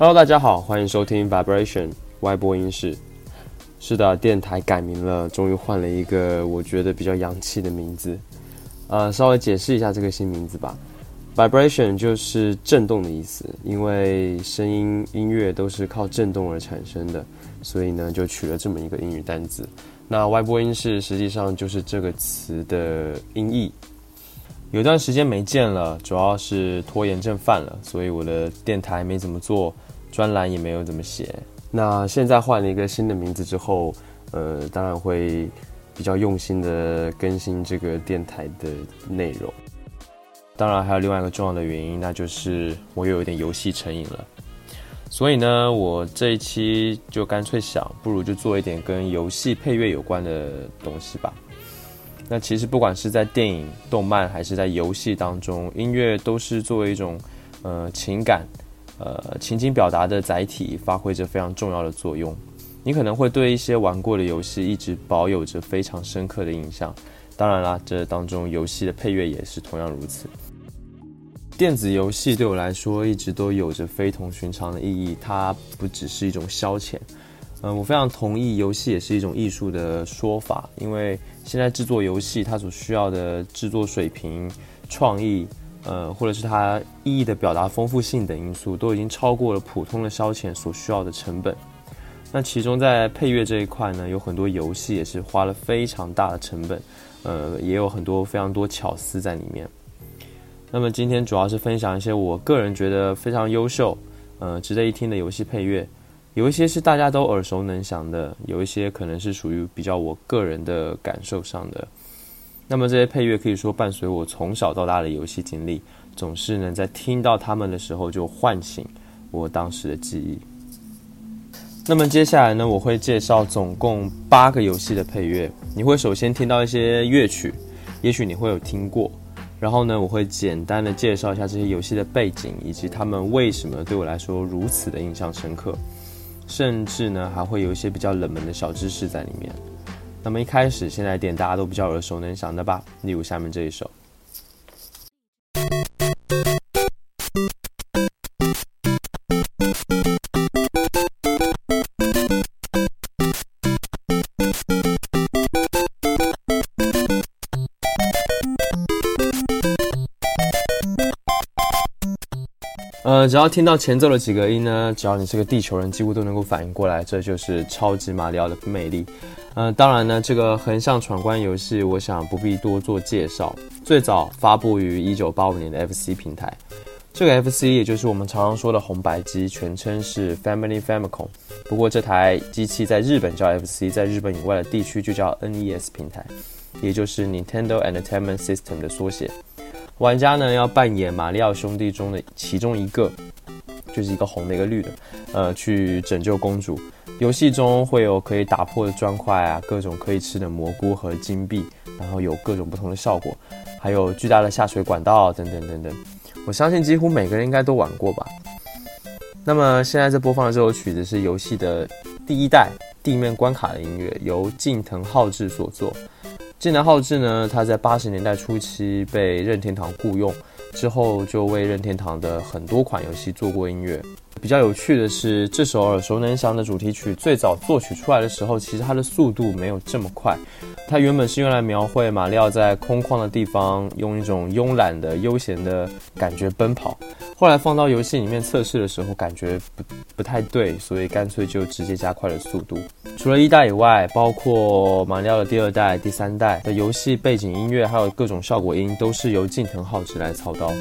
Hello，大家好，欢迎收听 Vibration 外播音室。是的，电台改名了，终于换了一个我觉得比较洋气的名字。呃，稍微解释一下这个新名字吧。Vibration 就是震动的意思，因为声音音乐都是靠震动而产生的，所以呢就取了这么一个英语单字。那外播音室实际上就是这个词的音译。有段时间没见了，主要是拖延症犯了，所以我的电台没怎么做，专栏也没有怎么写。那现在换了一个新的名字之后，呃，当然会比较用心的更新这个电台的内容。当然还有另外一个重要的原因，那就是我又有点游戏成瘾了。所以呢，我这一期就干脆想，不如就做一点跟游戏配乐有关的东西吧。那其实不管是在电影、动漫，还是在游戏当中，音乐都是作为一种呃情感、呃情景表达的载体，发挥着非常重要的作用。你可能会对一些玩过的游戏一直保有着非常深刻的印象。当然啦，这当中游戏的配乐也是同样如此。电子游戏对我来说一直都有着非同寻常的意义，它不只是一种消遣。嗯，我非常同意，游戏也是一种艺术的说法，因为现在制作游戏它所需要的制作水平、创意，呃，或者是它意义的表达丰富性等因素，都已经超过了普通的消遣所需要的成本。那其中在配乐这一块呢，有很多游戏也是花了非常大的成本，呃，也有很多非常多巧思在里面。那么今天主要是分享一些我个人觉得非常优秀，呃，值得一听的游戏配乐。有一些是大家都耳熟能详的，有一些可能是属于比较我个人的感受上的。那么这些配乐可以说伴随我从小到大的游戏经历，总是能在听到他们的时候就唤醒我当时的记忆。那么接下来呢，我会介绍总共八个游戏的配乐。你会首先听到一些乐曲，也许你会有听过。然后呢，我会简单的介绍一下这些游戏的背景，以及他们为什么对我来说如此的印象深刻，甚至呢还会有一些比较冷门的小知识在里面。那么一开始，先来点大家都比较耳熟能详的吧，例如下面这一首。呃，只要听到前奏的几个音呢，只要你是个地球人，几乎都能够反应过来，这就是超级马里奥的魅力。呃，当然呢，这个横向闯关游戏，我想不必多做介绍。最早发布于一九八五年的 FC 平台，这个 FC 也就是我们常常说的红白机，全称是 Family Famicom。不过这台机器在日本叫 FC，在日本以外的地区就叫 NES 平台，也就是 Nintendo Entertainment System 的缩写。玩家呢要扮演马里奥兄弟中的其中一个，就是一个红的一个绿的，呃，去拯救公主。游戏中会有可以打破的砖块啊，各种可以吃的蘑菇和金币，然后有各种不同的效果，还有巨大的下水管道等等等等。我相信几乎每个人应该都玩过吧。那么现在在播放的这首曲子是游戏的第一代地面关卡的音乐，由近藤浩志所作。近藤浩志呢，他在八十年代初期被任天堂雇佣，之后就为任天堂的很多款游戏做过音乐。比较有趣的是，这首耳熟能详的主题曲最早作曲出来的时候，其实它的速度没有这么快。它原本是用来描绘马里奥在空旷的地方用一种慵懒的、悠闲的感觉奔跑。后来放到游戏里面测试的时候，感觉不不太对，所以干脆就直接加快了速度。除了一代以外，包括马里奥的第二代、第三代的游戏背景音乐，还有各种效果音，都是由近藤浩志来操刀。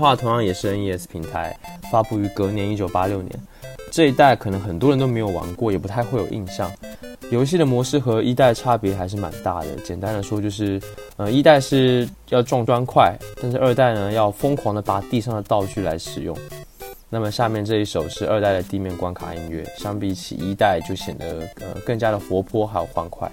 话，同样也是 NES 平台，发布于隔年一九八六年。这一代可能很多人都没有玩过，也不太会有印象。游戏的模式和一代差别还是蛮大的。简单的说，就是呃，一代是要撞砖块，但是二代呢要疯狂的拔地上的道具来使用。那么下面这一首是二代的地面关卡音乐，相比起一代就显得呃更加的活泼还有欢快。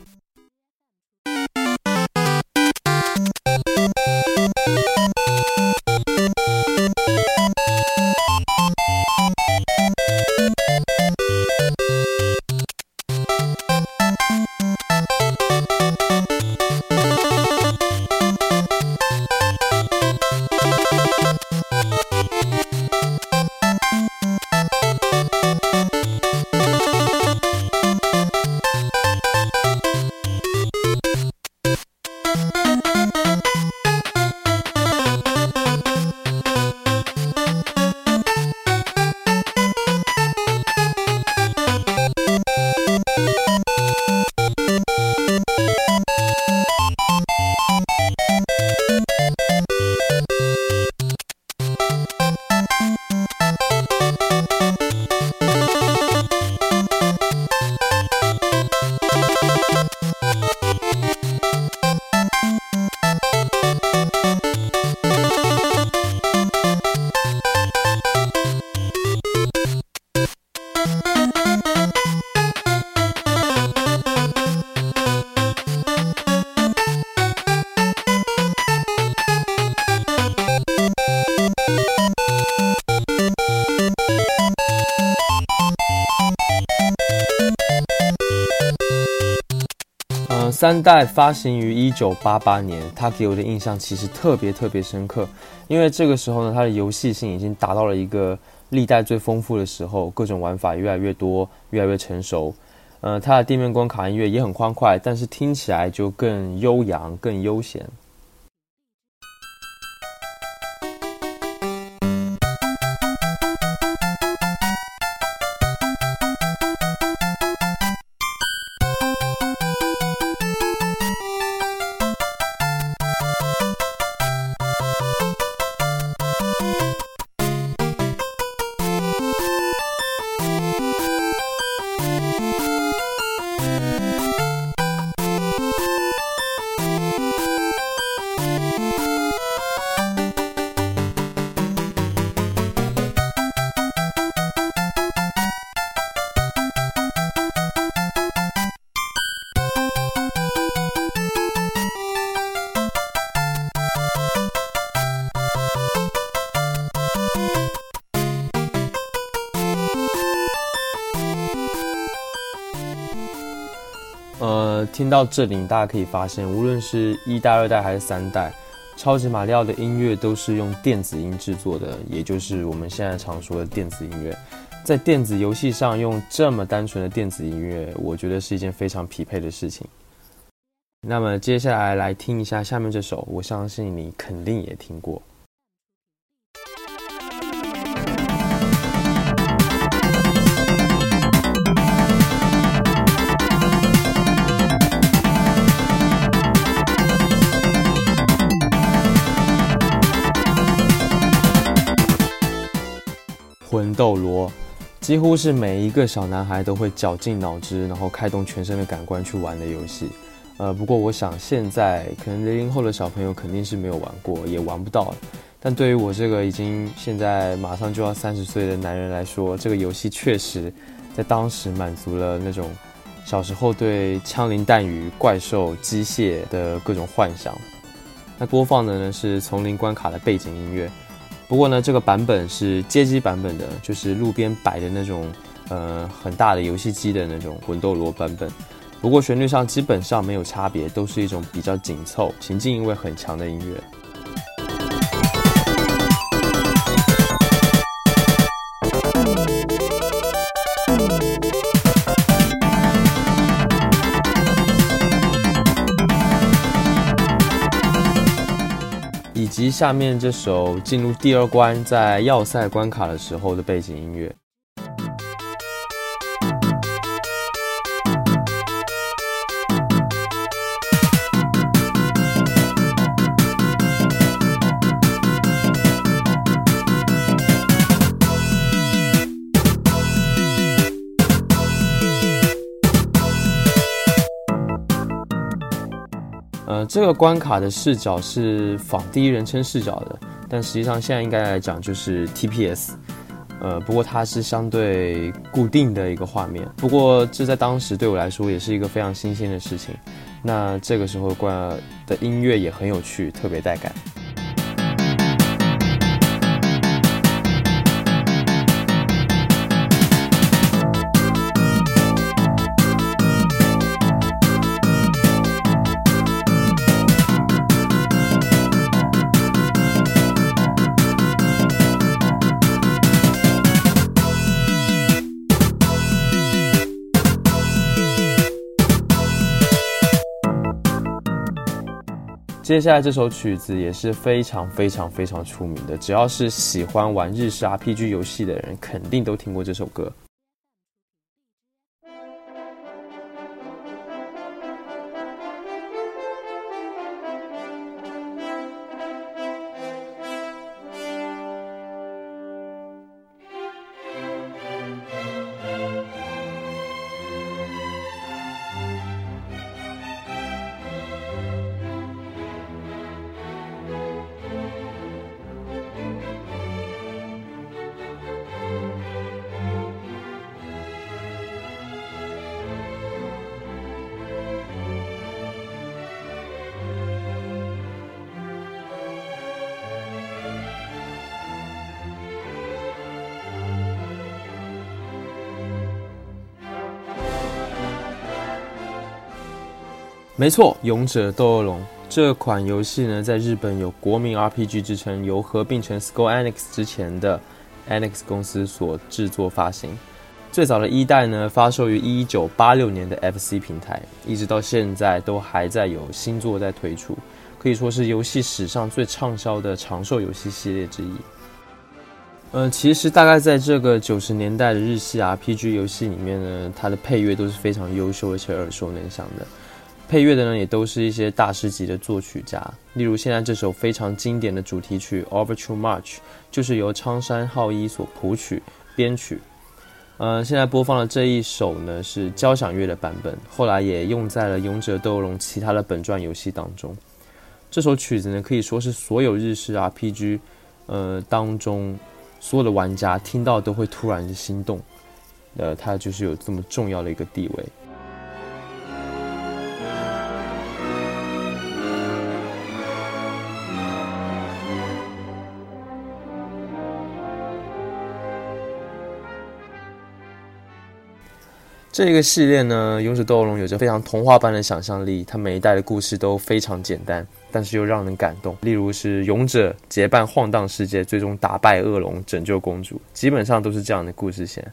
三代发行于一九八八年，它给我的印象其实特别特别深刻，因为这个时候呢，它的游戏性已经达到了一个历代最丰富的时候，各种玩法越来越多，越来越成熟。呃，它的地面关卡音乐也很欢快，但是听起来就更悠扬、更悠闲。听到这里，大家可以发现，无论是一代、二代还是三代，超级马里奥的音乐都是用电子音制作的，也就是我们现在常说的电子音乐。在电子游戏上用这么单纯的电子音乐，我觉得是一件非常匹配的事情。那么接下来来听一下下面这首，我相信你肯定也听过。魂斗罗几乎是每一个小男孩都会绞尽脑汁，然后开动全身的感官去玩的游戏。呃，不过我想现在可能零零后的小朋友肯定是没有玩过，也玩不到。但对于我这个已经现在马上就要三十岁的男人来说，这个游戏确实在当时满足了那种小时候对枪林弹雨、怪兽、机械的各种幻想。那播放的呢是丛林关卡的背景音乐。不过呢，这个版本是街机版本的，就是路边摆的那种，呃，很大的游戏机的那种魂斗罗版本。不过旋律上基本上没有差别，都是一种比较紧凑、情境意味很强的音乐。下面这首进入第二关，在要塞关卡的时候的背景音乐。呃，这个关卡的视角是仿第一人称视角的，但实际上现在应该来讲就是 TPS。呃，不过它是相对固定的一个画面。不过这在当时对我来说也是一个非常新鲜的事情。那这个时候关的音乐也很有趣，特别带感。接下来这首曲子也是非常非常非常出名的，只要是喜欢玩日式 RPG 游戏的人，肯定都听过这首歌。没错，《勇者斗恶龙》这款游戏呢，在日本有国民 RPG 之称，由合并成 Square Enix 之前的 Enix 公司所制作发行。最早的一代呢，发售于一九八六年的 FC 平台，一直到现在都还在有新作在推出，可以说是游戏史上最畅销的长寿游戏系列之一。呃，其实大概在这个九十年代的日系 RPG 游戏里面呢，它的配乐都是非常优秀而且耳熟能详的。配乐的呢，也都是一些大师级的作曲家，例如现在这首非常经典的主题曲《Overture March》，就是由苍山浩一所谱曲编曲。呃，现在播放的这一首呢是交响乐的版本，后来也用在了《勇者斗龙》其他的本传游戏当中。这首曲子呢可以说是所有日式 RPG，呃当中所有的玩家听到都会突然心动，呃，它就是有这么重要的一个地位。这个系列呢，《勇者斗恶龙》有着非常童话般的想象力，它每一代的故事都非常简单，但是又让人感动。例如是勇者结伴晃荡世界，最终打败恶龙，拯救公主，基本上都是这样的故事线。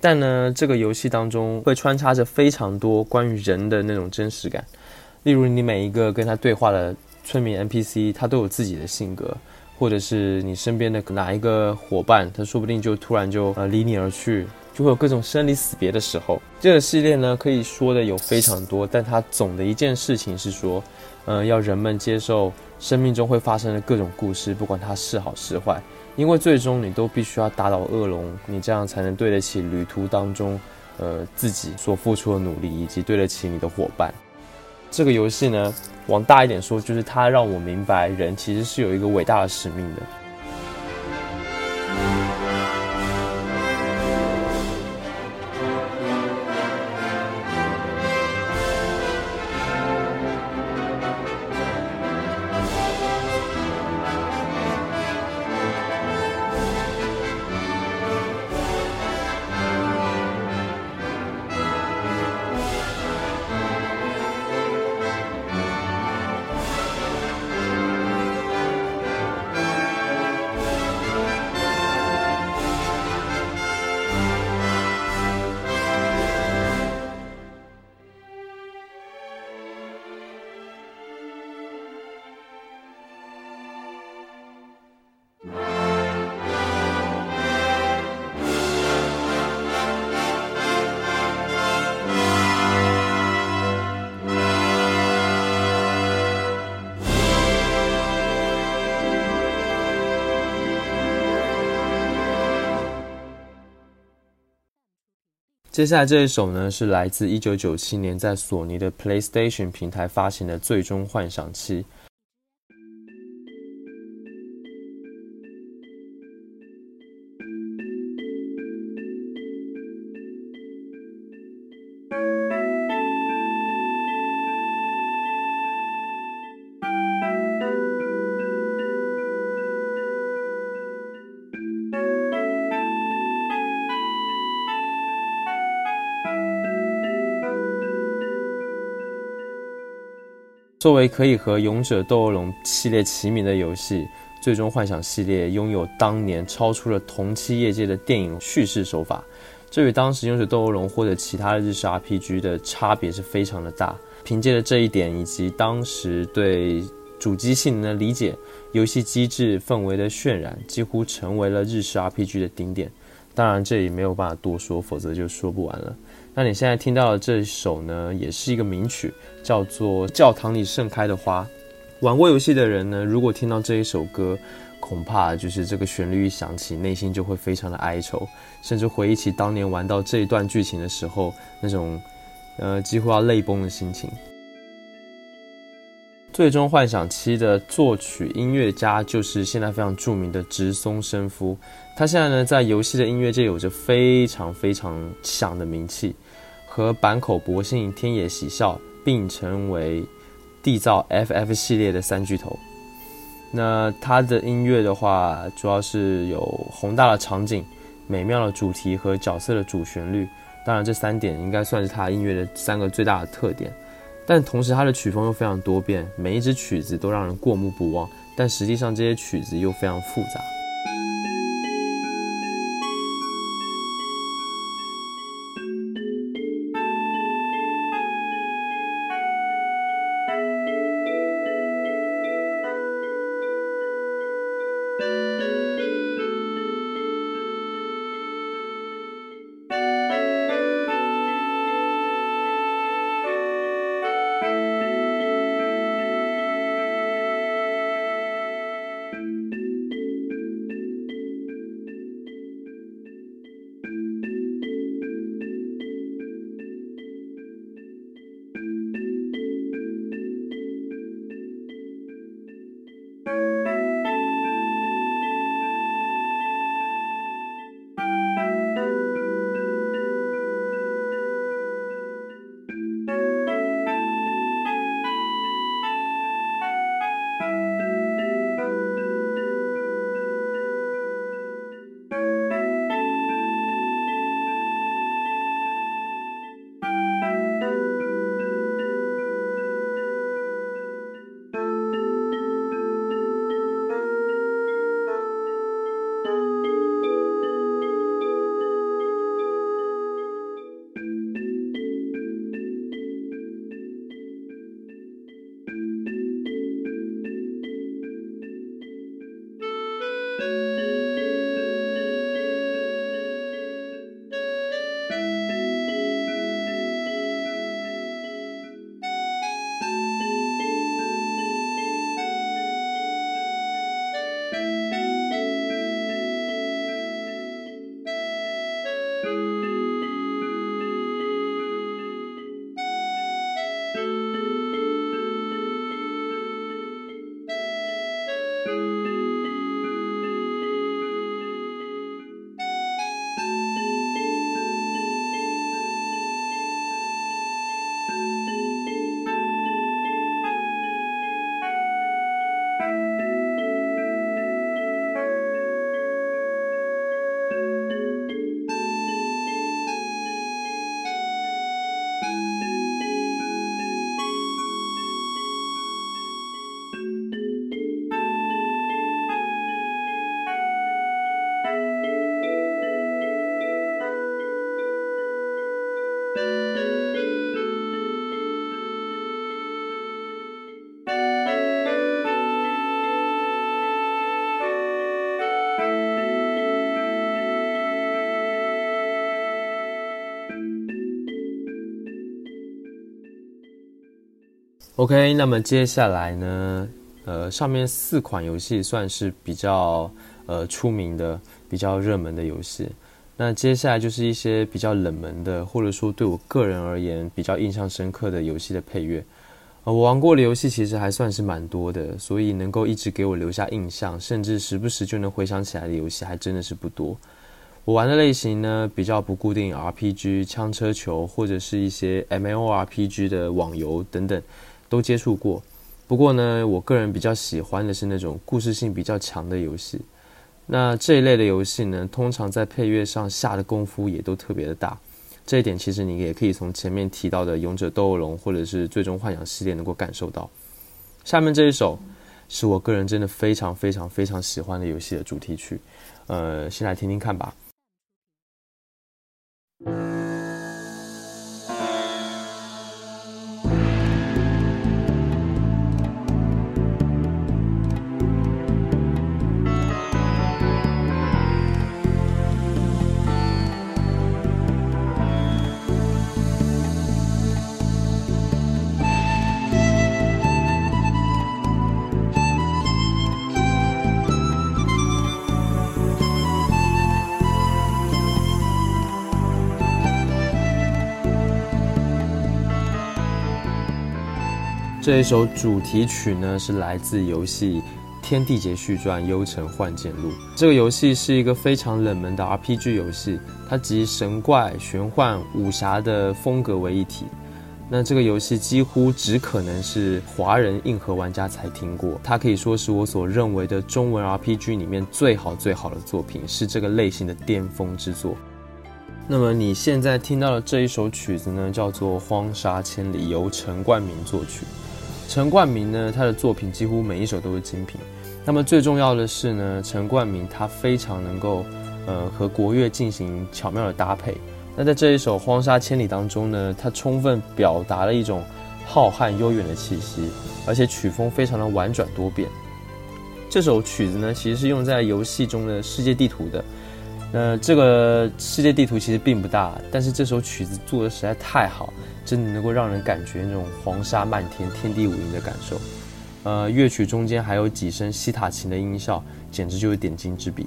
但呢，这个游戏当中会穿插着非常多关于人的那种真实感，例如你每一个跟他对话的村民 NPC，他都有自己的性格，或者是你身边的哪一个伙伴，他说不定就突然就呃离你而去。就会有各种生离死别的时候。这个系列呢，可以说的有非常多，但它总的一件事情是说，嗯，要人们接受生命中会发生的各种故事，不管它是好是坏，因为最终你都必须要打倒恶龙，你这样才能对得起旅途当中，呃，自己所付出的努力，以及对得起你的伙伴。这个游戏呢，往大一点说，就是它让我明白，人其实是有一个伟大的使命的。接下来这一首呢，是来自一九九七年在索尼的 PlayStation 平台发行的《最终幻想七》。作为可以和《勇者斗恶龙》系列齐名的游戏，《最终幻想》系列拥有当年超出了同期业界的电影叙事手法，这与当时《勇者斗恶龙》或者其他的日式 RPG 的差别是非常的大。凭借着这一点，以及当时对主机性能的理解，游戏机制氛围的渲染，几乎成为了日式 RPG 的顶点。当然，这里没有办法多说，否则就说不完了。那你现在听到的这首呢，也是一个名曲，叫做《教堂里盛开的花》。玩过游戏的人呢，如果听到这一首歌，恐怕就是这个旋律一响起，内心就会非常的哀愁，甚至回忆起当年玩到这一段剧情的时候，那种呃几乎要泪崩的心情。最终幻想七的作曲音乐家就是现在非常著名的直松伸夫，他现在呢在游戏的音乐界有着非常非常响的名气，和坂口博信、天野喜孝并成为缔造 FF 系列的三巨头。那他的音乐的话，主要是有宏大的场景、美妙的主题和角色的主旋律，当然这三点应该算是他音乐的三个最大的特点。但同时，它的曲风又非常多变，每一支曲子都让人过目不忘，但实际上这些曲子又非常复杂。OK，那么接下来呢？呃，上面四款游戏算是比较呃出名的、比较热门的游戏。那接下来就是一些比较冷门的，或者说对我个人而言比较印象深刻的游戏的配乐。呃，我玩过的游戏其实还算是蛮多的，所以能够一直给我留下印象，甚至时不时就能回想起来的游戏还真的是不多。我玩的类型呢比较不固定，RPG、枪车球或者是一些 MMORPG 的网游等等都接触过。不过呢，我个人比较喜欢的是那种故事性比较强的游戏。那这一类的游戏呢，通常在配乐上下的功夫也都特别的大。这一点其实你也可以从前面提到的《勇者斗恶龙》或者是《最终幻想》系列能够感受到。下面这一首是我个人真的非常非常非常喜欢的游戏的主题曲，呃，先来听听看吧。这一首主题曲呢，是来自游戏《天地劫续传：幽城幻剑录》。这个游戏是一个非常冷门的 RPG 游戏，它集神怪、玄幻、武侠的风格为一体。那这个游戏几乎只可能是华人硬核玩家才听过，它可以说是我所认为的中文 RPG 里面最好最好的作品，是这个类型的巅峰之作。那么你现在听到的这一首曲子呢，叫做《荒沙千里》，由陈冠明作曲。陈冠明呢，他的作品几乎每一首都是精品。那么最重要的是呢，陈冠明他非常能够，呃，和国乐进行巧妙的搭配。那在这一首《荒沙千里》当中呢，他充分表达了一种浩瀚悠远的气息，而且曲风非常的婉转多变。这首曲子呢，其实是用在游戏中的世界地图的。那这个世界地图其实并不大，但是这首曲子做的实在太好，真的能够让人感觉那种黄沙漫天、天地无垠的感受。呃，乐曲中间还有几声西塔琴的音效，简直就是点睛之笔。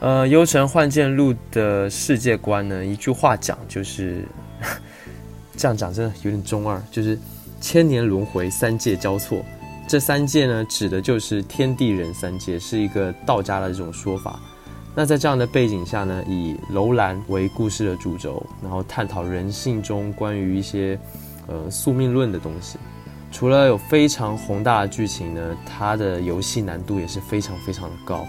呃，《幽城幻剑录》的世界观呢，一句话讲就是，这样讲真的有点中二，就是千年轮回，三界交错。这三界呢，指的就是天地人三界，是一个道家的这种说法。那在这样的背景下呢，以楼兰为故事的主轴，然后探讨人性中关于一些呃宿命论的东西。除了有非常宏大的剧情呢，它的游戏难度也是非常非常的高。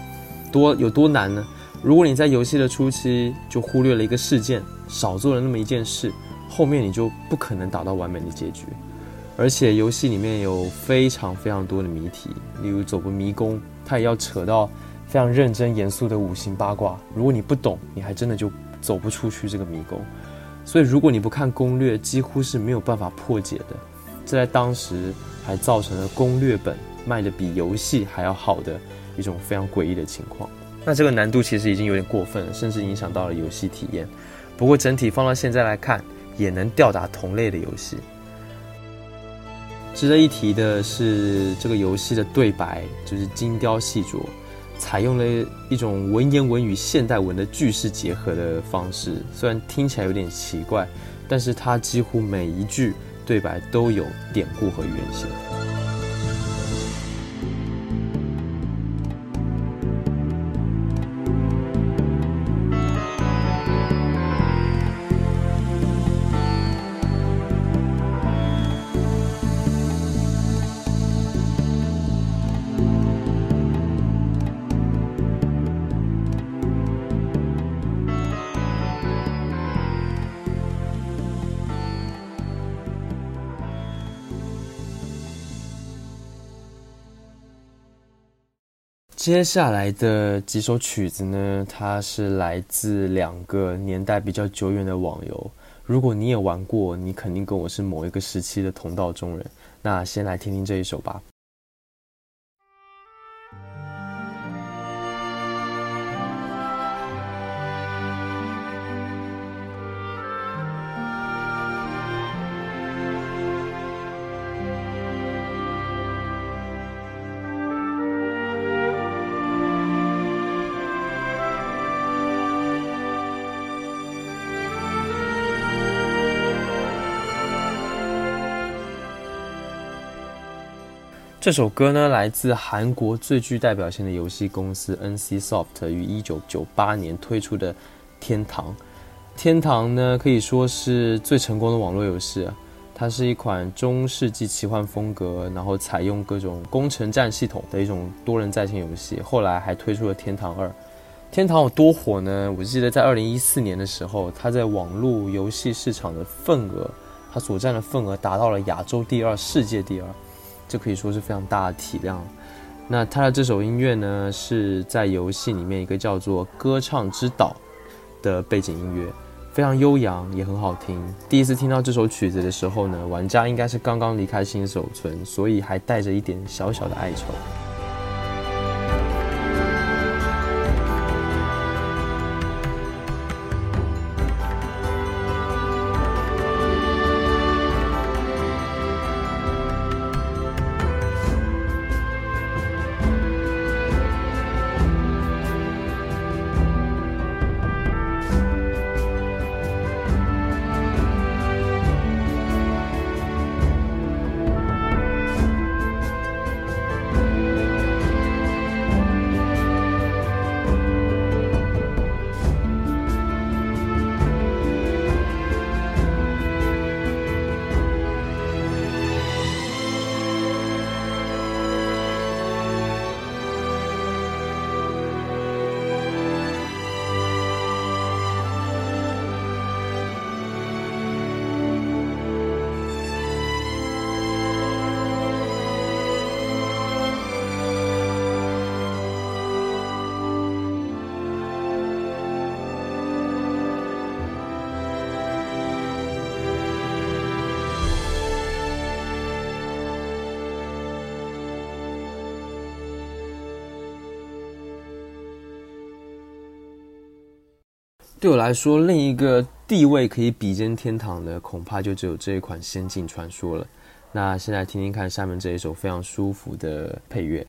多有多难呢？如果你在游戏的初期就忽略了一个事件，少做了那么一件事，后面你就不可能达到完美的结局。而且游戏里面有非常非常多的谜题，例如走个迷宫，它也要扯到非常认真严肃的五行八卦。如果你不懂，你还真的就走不出去这个迷宫。所以如果你不看攻略，几乎是没有办法破解的。这在当时还造成了攻略本卖的比游戏还要好的一种非常诡异的情况。那这个难度其实已经有点过分了，甚至影响到了游戏体验。不过整体放到现在来看，也能吊打同类的游戏。值得一提的是，这个游戏的对白就是精雕细琢，采用了一种文言文与现代文的句式结合的方式。虽然听起来有点奇怪，但是它几乎每一句对白都有典故和原型。接下来的几首曲子呢，它是来自两个年代比较久远的网游。如果你也玩过，你肯定跟我是某一个时期的同道中人。那先来听听这一首吧。这首歌呢，来自韩国最具代表性的游戏公司 NCSoft 于一九九八年推出的《天堂》。《天堂》呢，可以说是最成功的网络游戏。它是一款中世纪奇幻风格，然后采用各种攻城战系统的一种多人在线游戏。后来还推出了《天堂二》。《天堂》有多火呢？我记得在二零一四年的时候，它在网络游戏市场的份额，它所占的份额达到了亚洲第二、世界第二。这可以说是非常大的体量。那他的这首音乐呢，是在游戏里面一个叫做《歌唱之岛》的背景音乐，非常悠扬，也很好听。第一次听到这首曲子的时候呢，玩家应该是刚刚离开新手村，所以还带着一点小小的哀愁。对我来说，另一个地位可以比肩天堂的，恐怕就只有这一款《仙境传说》了。那现在听听看下面这一首非常舒服的配乐。《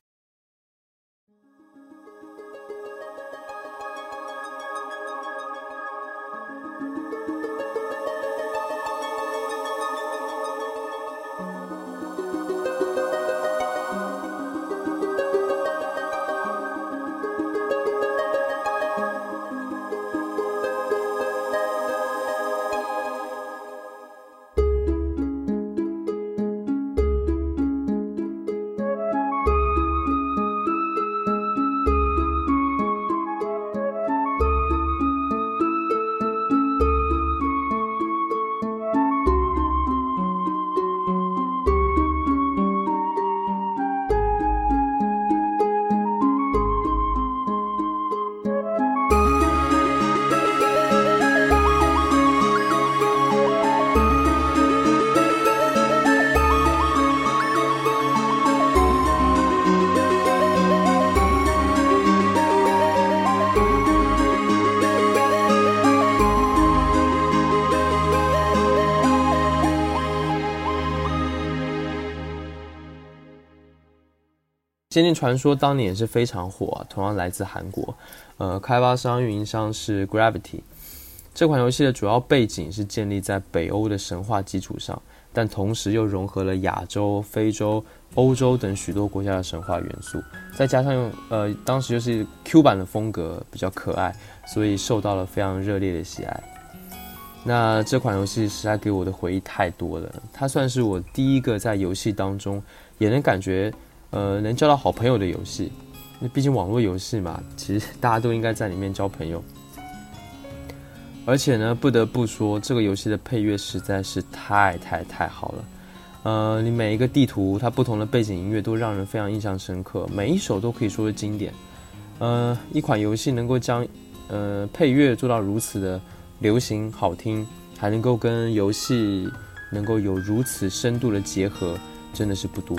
仙境传说》当年也是非常火，同样来自韩国，呃，开发商、运营商是 Gravity。这款游戏的主要背景是建立在北欧的神话基础上，但同时又融合了亚洲、非洲、欧洲等许多国家的神话元素，再加上用呃当时就是 Q 版的风格比较可爱，所以受到了非常热烈的喜爱。那这款游戏实在给我的回忆太多了，它算是我第一个在游戏当中也能感觉。呃，能交到好朋友的游戏，那毕竟网络游戏嘛，其实大家都应该在里面交朋友。而且呢，不得不说，这个游戏的配乐实在是太太太好了。呃，你每一个地图，它不同的背景音乐都让人非常印象深刻，每一首都可以说是经典。呃，一款游戏能够将呃配乐做到如此的流行好听，还能够跟游戏能够有如此深度的结合，真的是不多。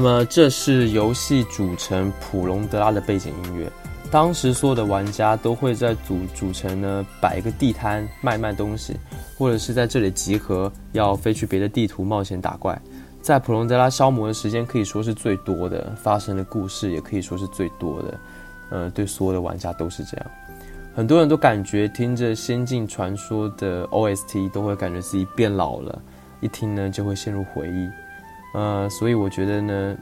那么这是游戏主城普隆德拉的背景音乐。当时所有的玩家都会在主主城呢摆一个地摊卖卖东西，或者是在这里集合，要飞去别的地图冒险打怪。在普隆德拉消磨的时间可以说是最多的，发生的故事也可以说是最多的。呃，对所有的玩家都是这样。很多人都感觉听着《仙境传说》的 OST 都会感觉自己变老了，一听呢就会陷入回忆。呃，所以我觉得呢。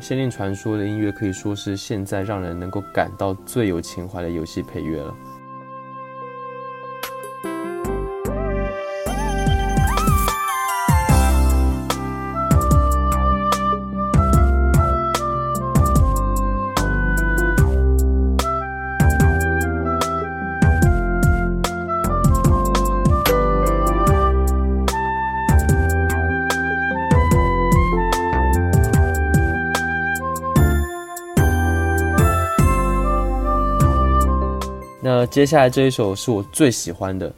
《仙境传说》的音乐可以说是现在让人能够感到最有情怀的游戏配乐了。接下来这一首是我最喜欢的《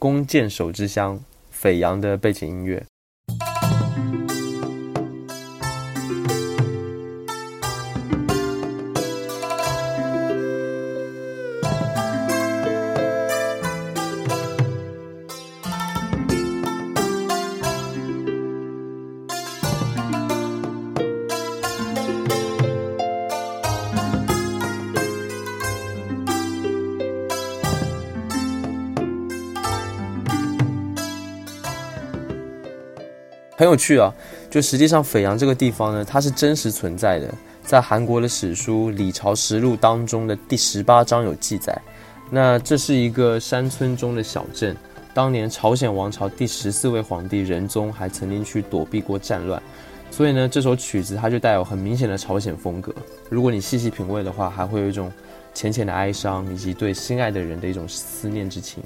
弓箭手之乡》，斐扬的背景音乐。很有趣啊！就实际上，斐阳这个地方呢，它是真实存在的，在韩国的史书《李朝实录》当中的第十八章有记载。那这是一个山村中的小镇，当年朝鲜王朝第十四位皇帝仁宗还曾经去躲避过战乱，所以呢，这首曲子它就带有很明显的朝鲜风格。如果你细细品味的话，还会有一种浅浅的哀伤，以及对心爱的人的一种思念之情。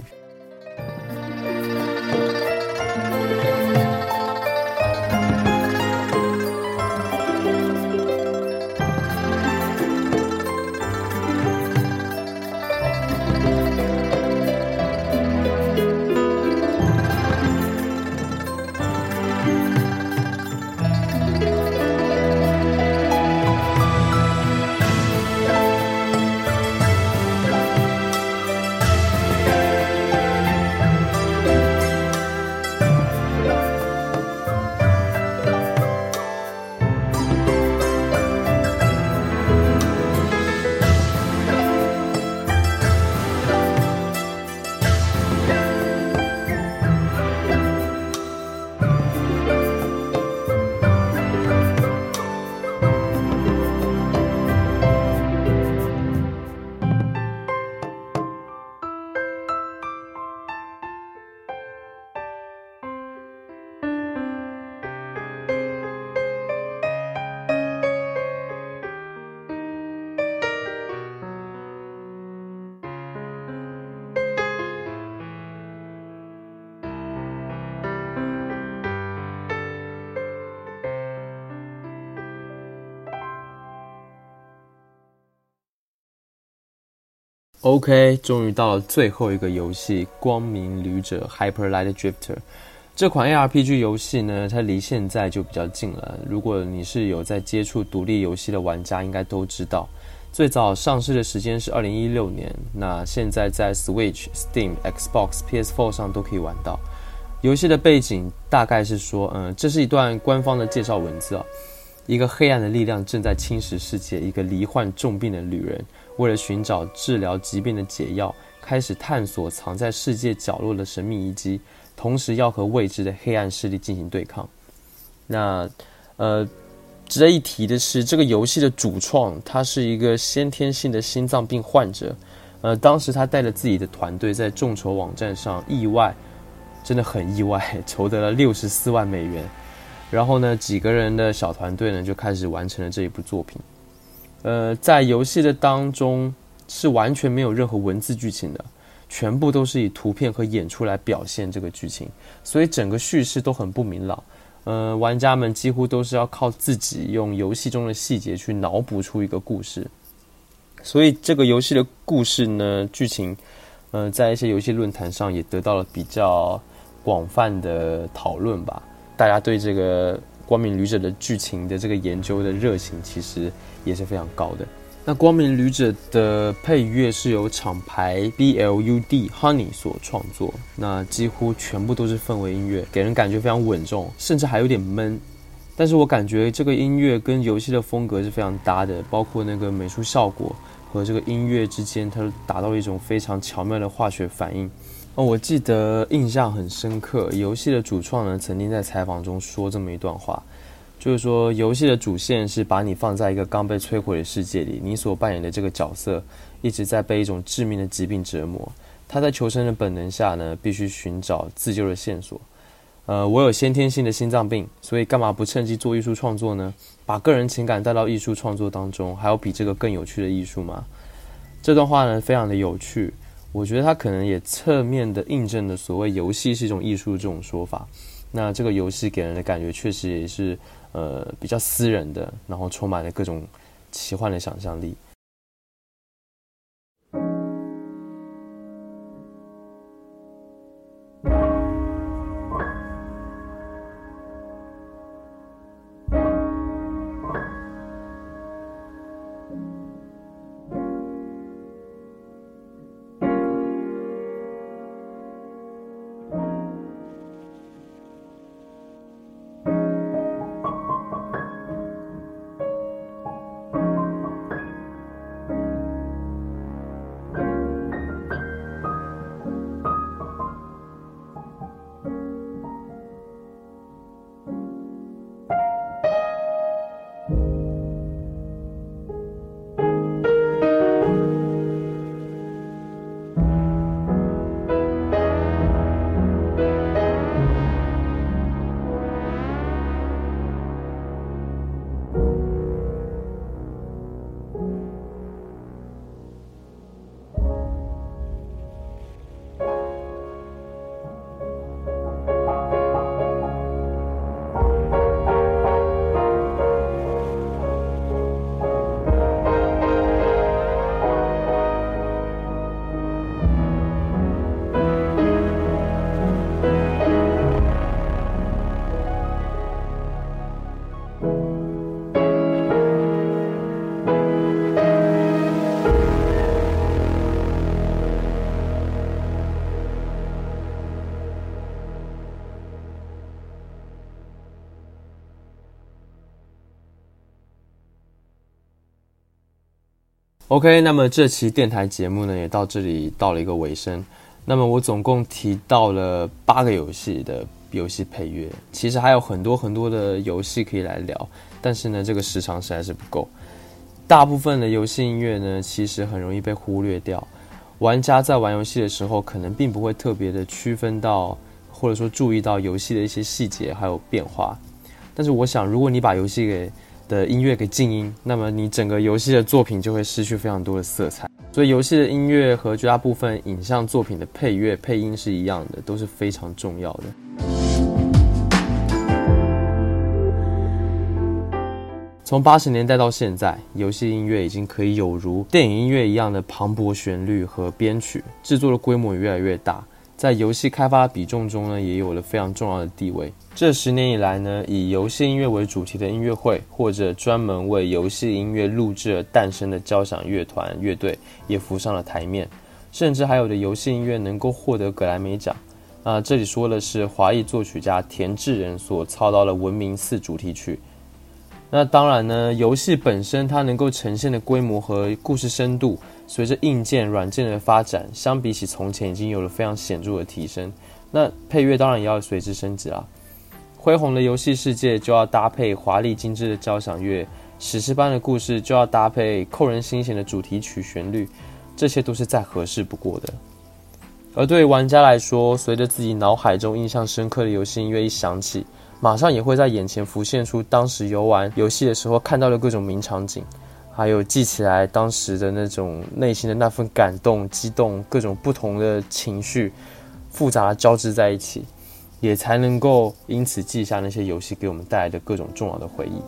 OK，终于到了最后一个游戏《光明旅者 Hyper Light Drifter》这款 ARPG 游戏呢，它离现在就比较近了。如果你是有在接触独立游戏的玩家，应该都知道，最早上市的时间是二零一六年。那现在在 Switch、Steam、Xbox、PS4 上都可以玩到。游戏的背景大概是说，嗯，这是一段官方的介绍文字啊。一个黑暗的力量正在侵蚀世界。一个罹患重病的女人，为了寻找治疗疾病的解药，开始探索藏在世界角落的神秘遗迹，同时要和未知的黑暗势力进行对抗。那，呃，值得一提的是，这个游戏的主创他是一个先天性的心脏病患者。呃，当时他带着自己的团队在众筹网站上，意外，真的很意外，筹得了六十四万美元。然后呢，几个人的小团队呢就开始完成了这一部作品。呃，在游戏的当中是完全没有任何文字剧情的，全部都是以图片和演出来表现这个剧情，所以整个叙事都很不明朗。呃，玩家们几乎都是要靠自己用游戏中的细节去脑补出一个故事。所以这个游戏的故事呢，剧情，呃，在一些游戏论坛上也得到了比较广泛的讨论吧。大家对这个光明旅者的剧情的这个研究的热情，其实也是非常高的。那光明旅者的配乐是由厂牌 B L U D Honey 所创作，那几乎全部都是氛围音乐，给人感觉非常稳重，甚至还有点闷。但是我感觉这个音乐跟游戏的风格是非常搭的，包括那个美术效果和这个音乐之间，它达到了一种非常巧妙的化学反应。哦，我记得印象很深刻，游戏的主创呢曾经在采访中说这么一段话。就是说，游戏的主线是把你放在一个刚被摧毁的世界里，你所扮演的这个角色一直在被一种致命的疾病折磨。他在求生的本能下呢，必须寻找自救的线索。呃，我有先天性的心脏病，所以干嘛不趁机做艺术创作呢？把个人情感带到艺术创作当中，还有比这个更有趣的艺术吗？这段话呢，非常的有趣。我觉得他可能也侧面的印证了所谓游戏是一种艺术这种说法。那这个游戏给人的感觉确实也是。呃，比较私人的，然后充满了各种奇幻的想象力。OK，那么这期电台节目呢，也到这里到了一个尾声。那么我总共提到了八个游戏的游戏配乐，其实还有很多很多的游戏可以来聊，但是呢，这个时长实在是不够。大部分的游戏音乐呢，其实很容易被忽略掉。玩家在玩游戏的时候，可能并不会特别的区分到，或者说注意到游戏的一些细节还有变化。但是我想，如果你把游戏给的音乐给静音，那么你整个游戏的作品就会失去非常多的色彩。所以，游戏的音乐和绝大部分影像作品的配乐配音是一样的，都是非常重要的。从八十年代到现在，游戏音乐已经可以有如电影音乐一样的磅礴旋律和编曲，制作的规模也越来越大。在游戏开发比重中呢，也有了非常重要的地位。这十年以来呢，以游戏音乐为主题的音乐会，或者专门为游戏音乐录制而诞生的交响乐团乐队，也浮上了台面。甚至还有的游戏音乐能够获得格莱美奖。啊，这里说的是华裔作曲家田志仁所操刀的《文明四》主题曲。那当然呢，游戏本身它能够呈现的规模和故事深度。随着硬件、软件的发展，相比起从前已经有了非常显著的提升。那配乐当然也要随之升级啊！恢宏的游戏世界就要搭配华丽精致的交响乐，史诗般的故事就要搭配扣人心弦的主题曲旋律，这些都是再合适不过的。而对于玩家来说，随着自己脑海中印象深刻的游戏音乐一响起，马上也会在眼前浮现出当时游玩游戏的时候看到的各种名场景。还有记起来当时的那种内心的那份感动、激动，各种不同的情绪，复杂交织在一起，也才能够因此记下那些游戏给我们带来的各种重要的回忆。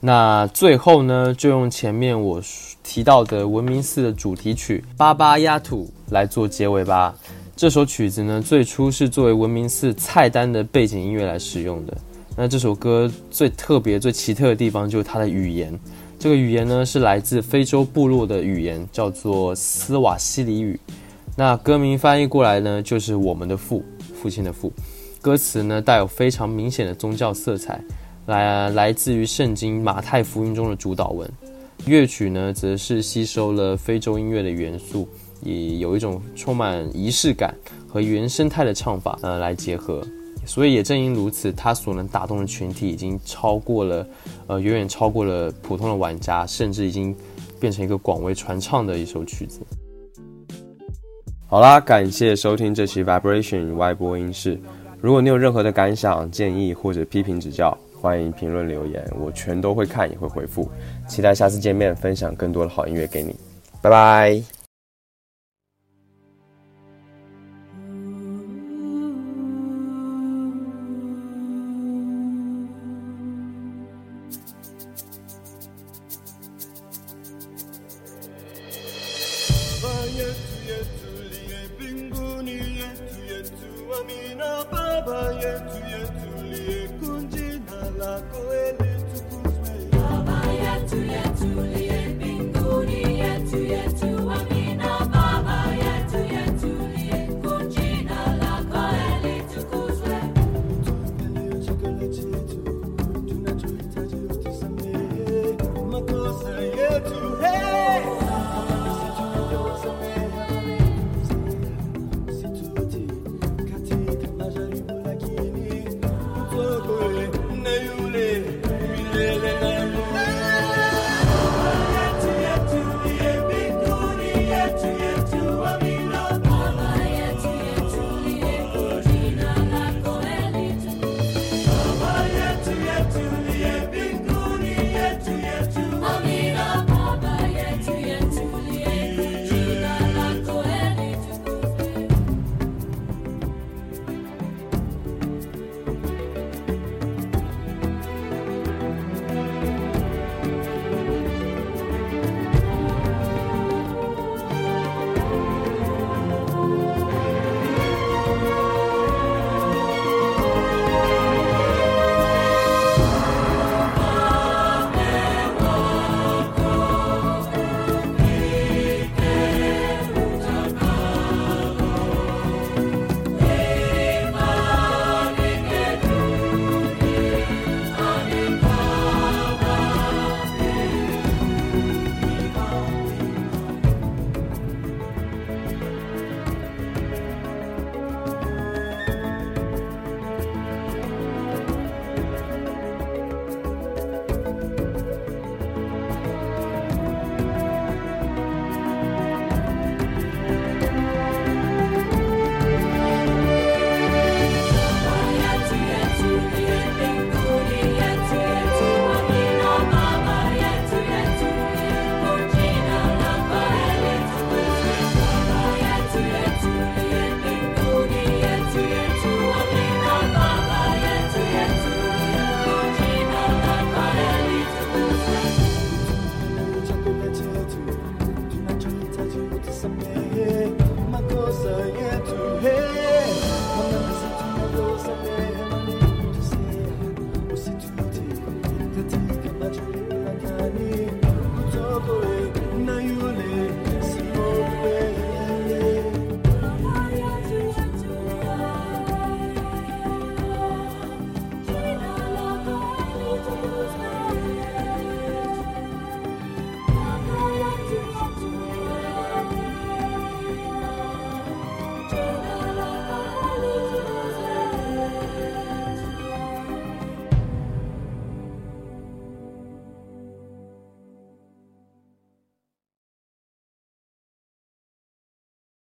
那最后呢，就用前面我提到的文明寺的主题曲《巴巴亚土》来做结尾吧。这首曲子呢，最初是作为文明寺菜单的背景音乐来使用的。那这首歌最特别、最奇特的地方就是它的语言。这个语言呢，是来自非洲部落的语言，叫做斯瓦西里语。那歌名翻译过来呢，就是我们的父，父亲的父。歌词呢，带有非常明显的宗教色彩，来来自于圣经马太福音中的主导文。乐曲呢，则是吸收了非洲音乐的元素，以有一种充满仪式感和原生态的唱法，呃，来结合。所以也正因如此，它所能打动的群体已经超过了，呃，远远超过了普通的玩家，甚至已经变成一个广为传唱的一首曲子。好啦，感谢收听这期 Vibration 外播音室。如果你有任何的感想、建议或者批评指教，欢迎评论留言，我全都会看，也会回复。期待下次见面，分享更多的好音乐给你。拜拜。